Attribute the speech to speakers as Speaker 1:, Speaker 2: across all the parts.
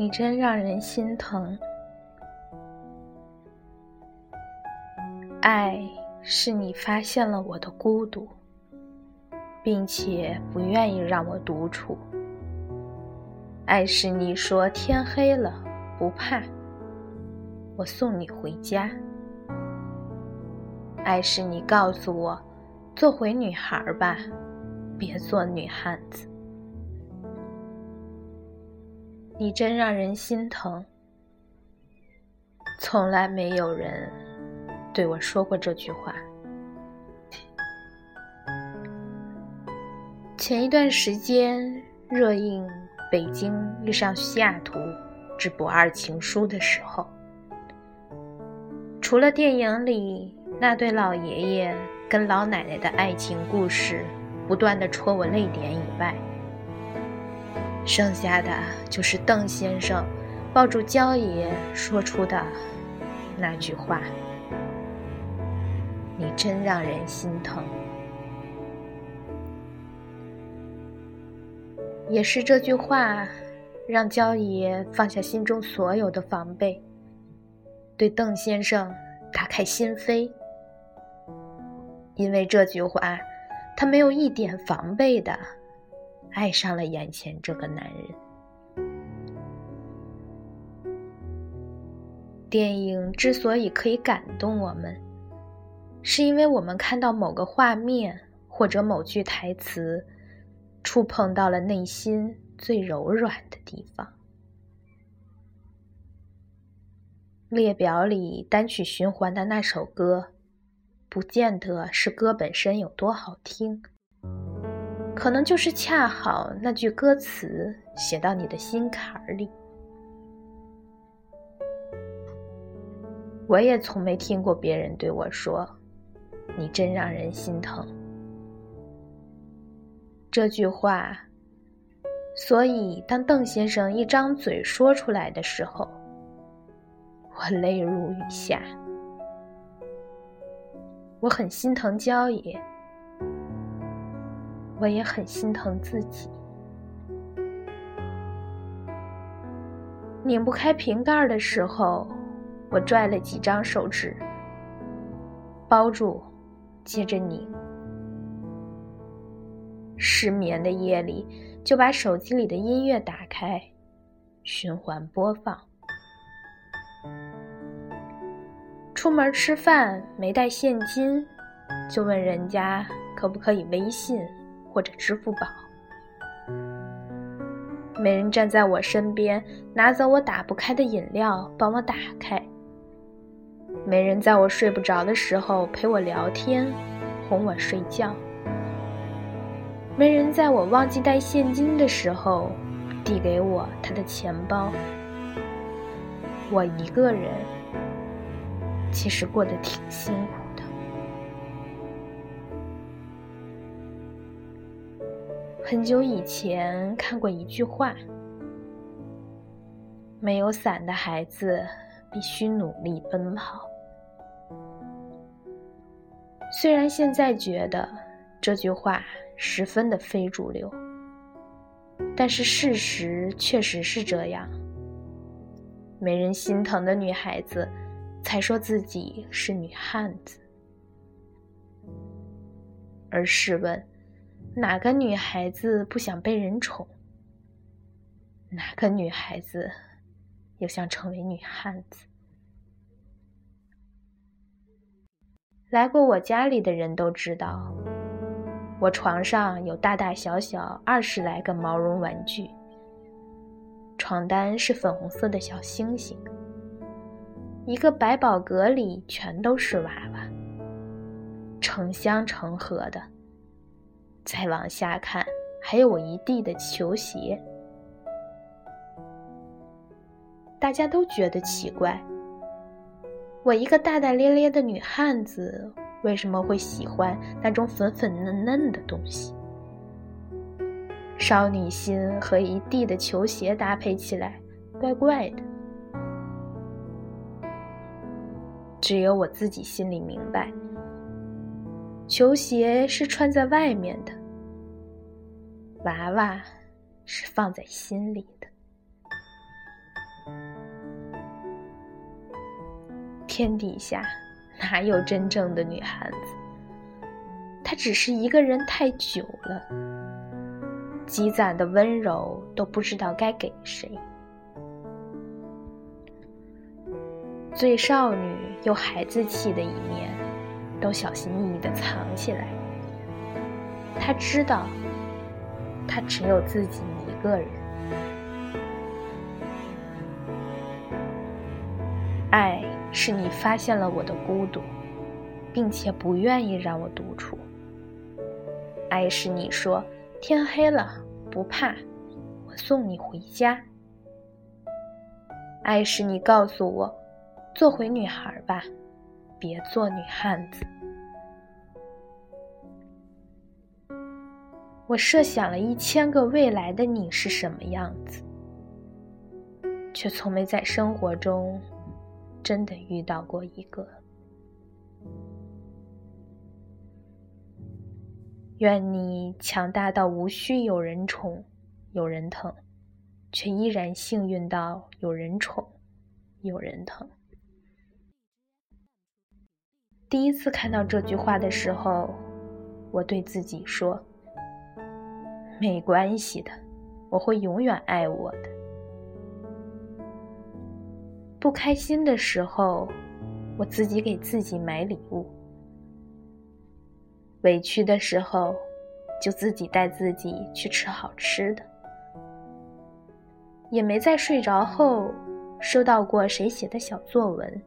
Speaker 1: 你真让人心疼。爱是你发现了我的孤独，并且不愿意让我独处。爱是你说天黑了不怕，我送你回家。爱是你告诉我，做回女孩吧，别做女汉子。你真让人心疼。从来没有人对我说过这句话。前一段时间热映《北京遇上西雅图之不二情书》的时候，除了电影里那对老爷爷跟老奶奶的爱情故事不断的戳我泪点以外，剩下的就是邓先生抱住焦爷说出的那句话：“你真让人心疼。”也是这句话，让焦爷放下心中所有的防备，对邓先生打开心扉。因为这句话，他没有一点防备的。爱上了眼前这个男人。电影之所以可以感动我们，是因为我们看到某个画面或者某句台词，触碰到了内心最柔软的地方。列表里单曲循环的那首歌，不见得是歌本身有多好听。可能就是恰好那句歌词写到你的心坎儿里。我也从没听过别人对我说：“你真让人心疼。”这句话，所以当邓先生一张嘴说出来的时候，我泪如雨下。我很心疼焦爷。我也很心疼自己，拧不开瓶盖的时候，我拽了几张手指，包住，接着拧。失眠的夜里，就把手机里的音乐打开，循环播放。出门吃饭没带现金，就问人家可不可以微信。或者支付宝，没人站在我身边拿走我打不开的饮料帮我打开，没人在我睡不着的时候陪我聊天哄我睡觉，没人在我忘记带现金的时候递给我他的钱包，我一个人其实过得挺辛苦。很久以前看过一句话：“没有伞的孩子必须努力奔跑。”虽然现在觉得这句话十分的非主流，但是事实确实是这样。没人心疼的女孩子，才说自己是女汉子。而试问？哪个女孩子不想被人宠？哪个女孩子又想成为女汉子？来过我家里的人都知道，我床上有大大小小二十来个毛绒玩具，床单是粉红色的小星星，一个百宝格里全都是娃娃，成箱成盒的。再往下看，还有我一地的球鞋。大家都觉得奇怪，我一个大大咧咧的女汉子，为什么会喜欢那种粉粉嫩嫩的东西？少女心和一地的球鞋搭配起来，怪怪的。只有我自己心里明白。球鞋是穿在外面的，娃娃是放在心里的。天底下哪有真正的女汉子她只是一个人太久了积攒的温柔都不知道该给谁。最少女又孩子气的一面都小心翼翼的藏起来她知道她只有自己一个人。爱是你发现了我的孤独，并且不愿意让我独处。爱是你说天黑了不怕，我送你回家。爱是你告诉我。做回女孩吧，别做女汉子。我设想了一千个未来的你是什么样子，却从没在生活中真的遇到过一个。愿你强大到无需有人宠、有人疼，却依然幸运到有人宠、有人疼。第一次看到这句话的时候，我对自己说：“没关系的，我会永远爱我的。”不开心的时候，我自己给自己买礼物；委屈的时候，就自己带自己去吃好吃的。也没在睡着后收到过谁写的小作文。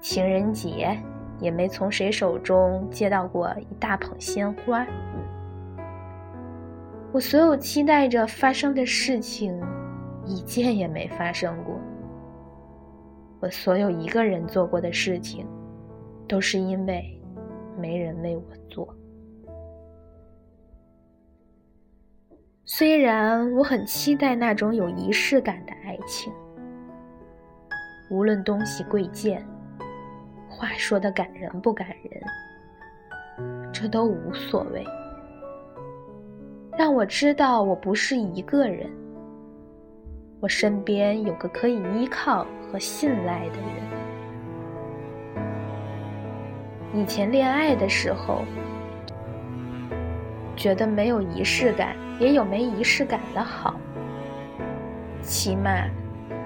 Speaker 1: 情人节也没从谁手中接到过一大捧鲜花。我所有期待着发生的事情，一件也没发生过。我所有一个人做过的事情，都是因为没人为我做。虽然我很期待那种有仪式感的爱情，无论东西贵贱。话说的感人不感人，这都无所谓。让我知道我不是一个人，我身边有个可以依靠和信赖的人。以前恋爱的时候，觉得没有仪式感也有没仪式感的好，起码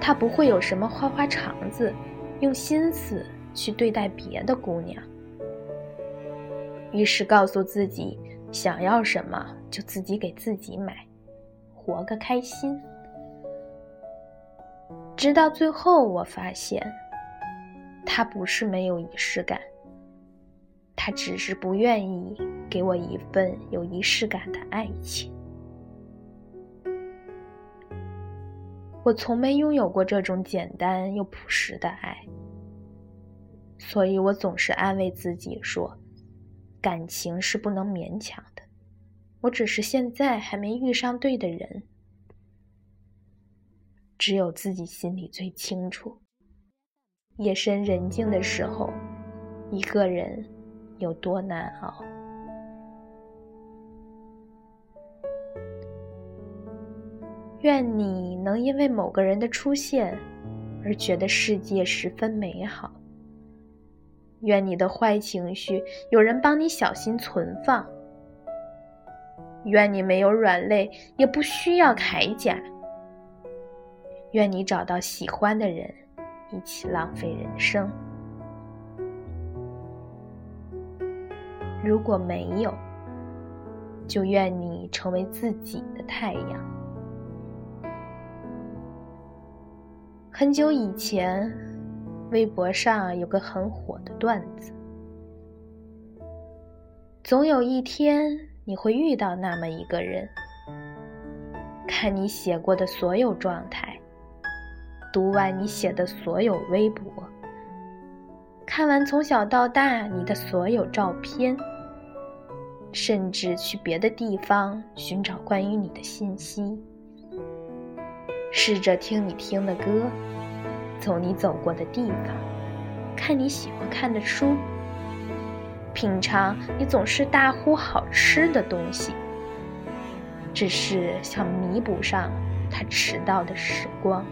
Speaker 1: 他不会有什么花花肠子，用心思。去对待别的姑娘，于是告诉自己，想要什么就自己给自己买，活个开心。直到最后，我发现，他不是没有仪式感，他只是不愿意给我一份有仪式感的爱情。我从没拥有过这种简单又朴实的爱。所以我总是安慰自己说，感情是不能勉强的。我只是现在还没遇上对的人，只有自己心里最清楚。夜深人静的时候，一个人有多难熬。愿你能因为某个人的出现，而觉得世界十分美好。愿你的坏情绪有人帮你小心存放。愿你没有软肋，也不需要铠甲。愿你找到喜欢的人，一起浪费人生。如果没有，就愿你成为自己的太阳。很久以前。微博上有个很火的段子：总有一天你会遇到那么一个人，看你写过的所有状态，读完你写的所有微博，看完从小到大你的所有照片，甚至去别的地方寻找关于你的信息，试着听你听的歌。走你走过的地方，看你喜欢看的书，品尝你总是大呼好吃的东西，只是想弥补上他迟到的时光。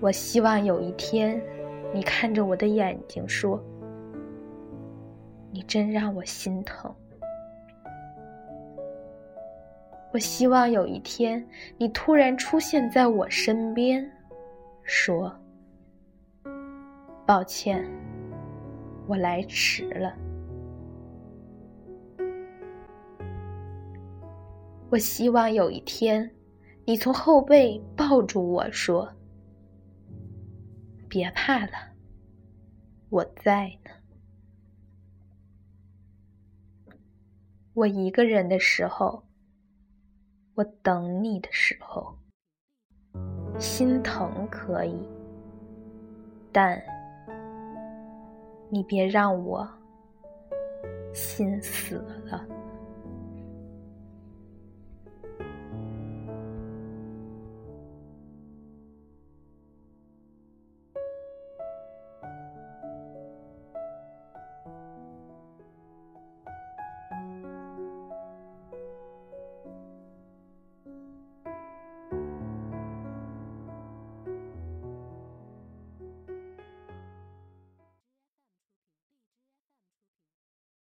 Speaker 1: 我希望有一天，你看着我的眼睛说：“你真让我心疼。”我希望有一天，你突然出现在我身边，说：“抱歉，我来迟了。”我希望有一天，你从后背抱住我说：“别怕了，我在呢。”我一个人的时候，我等你的时候，心疼可以，但你别让我心死了。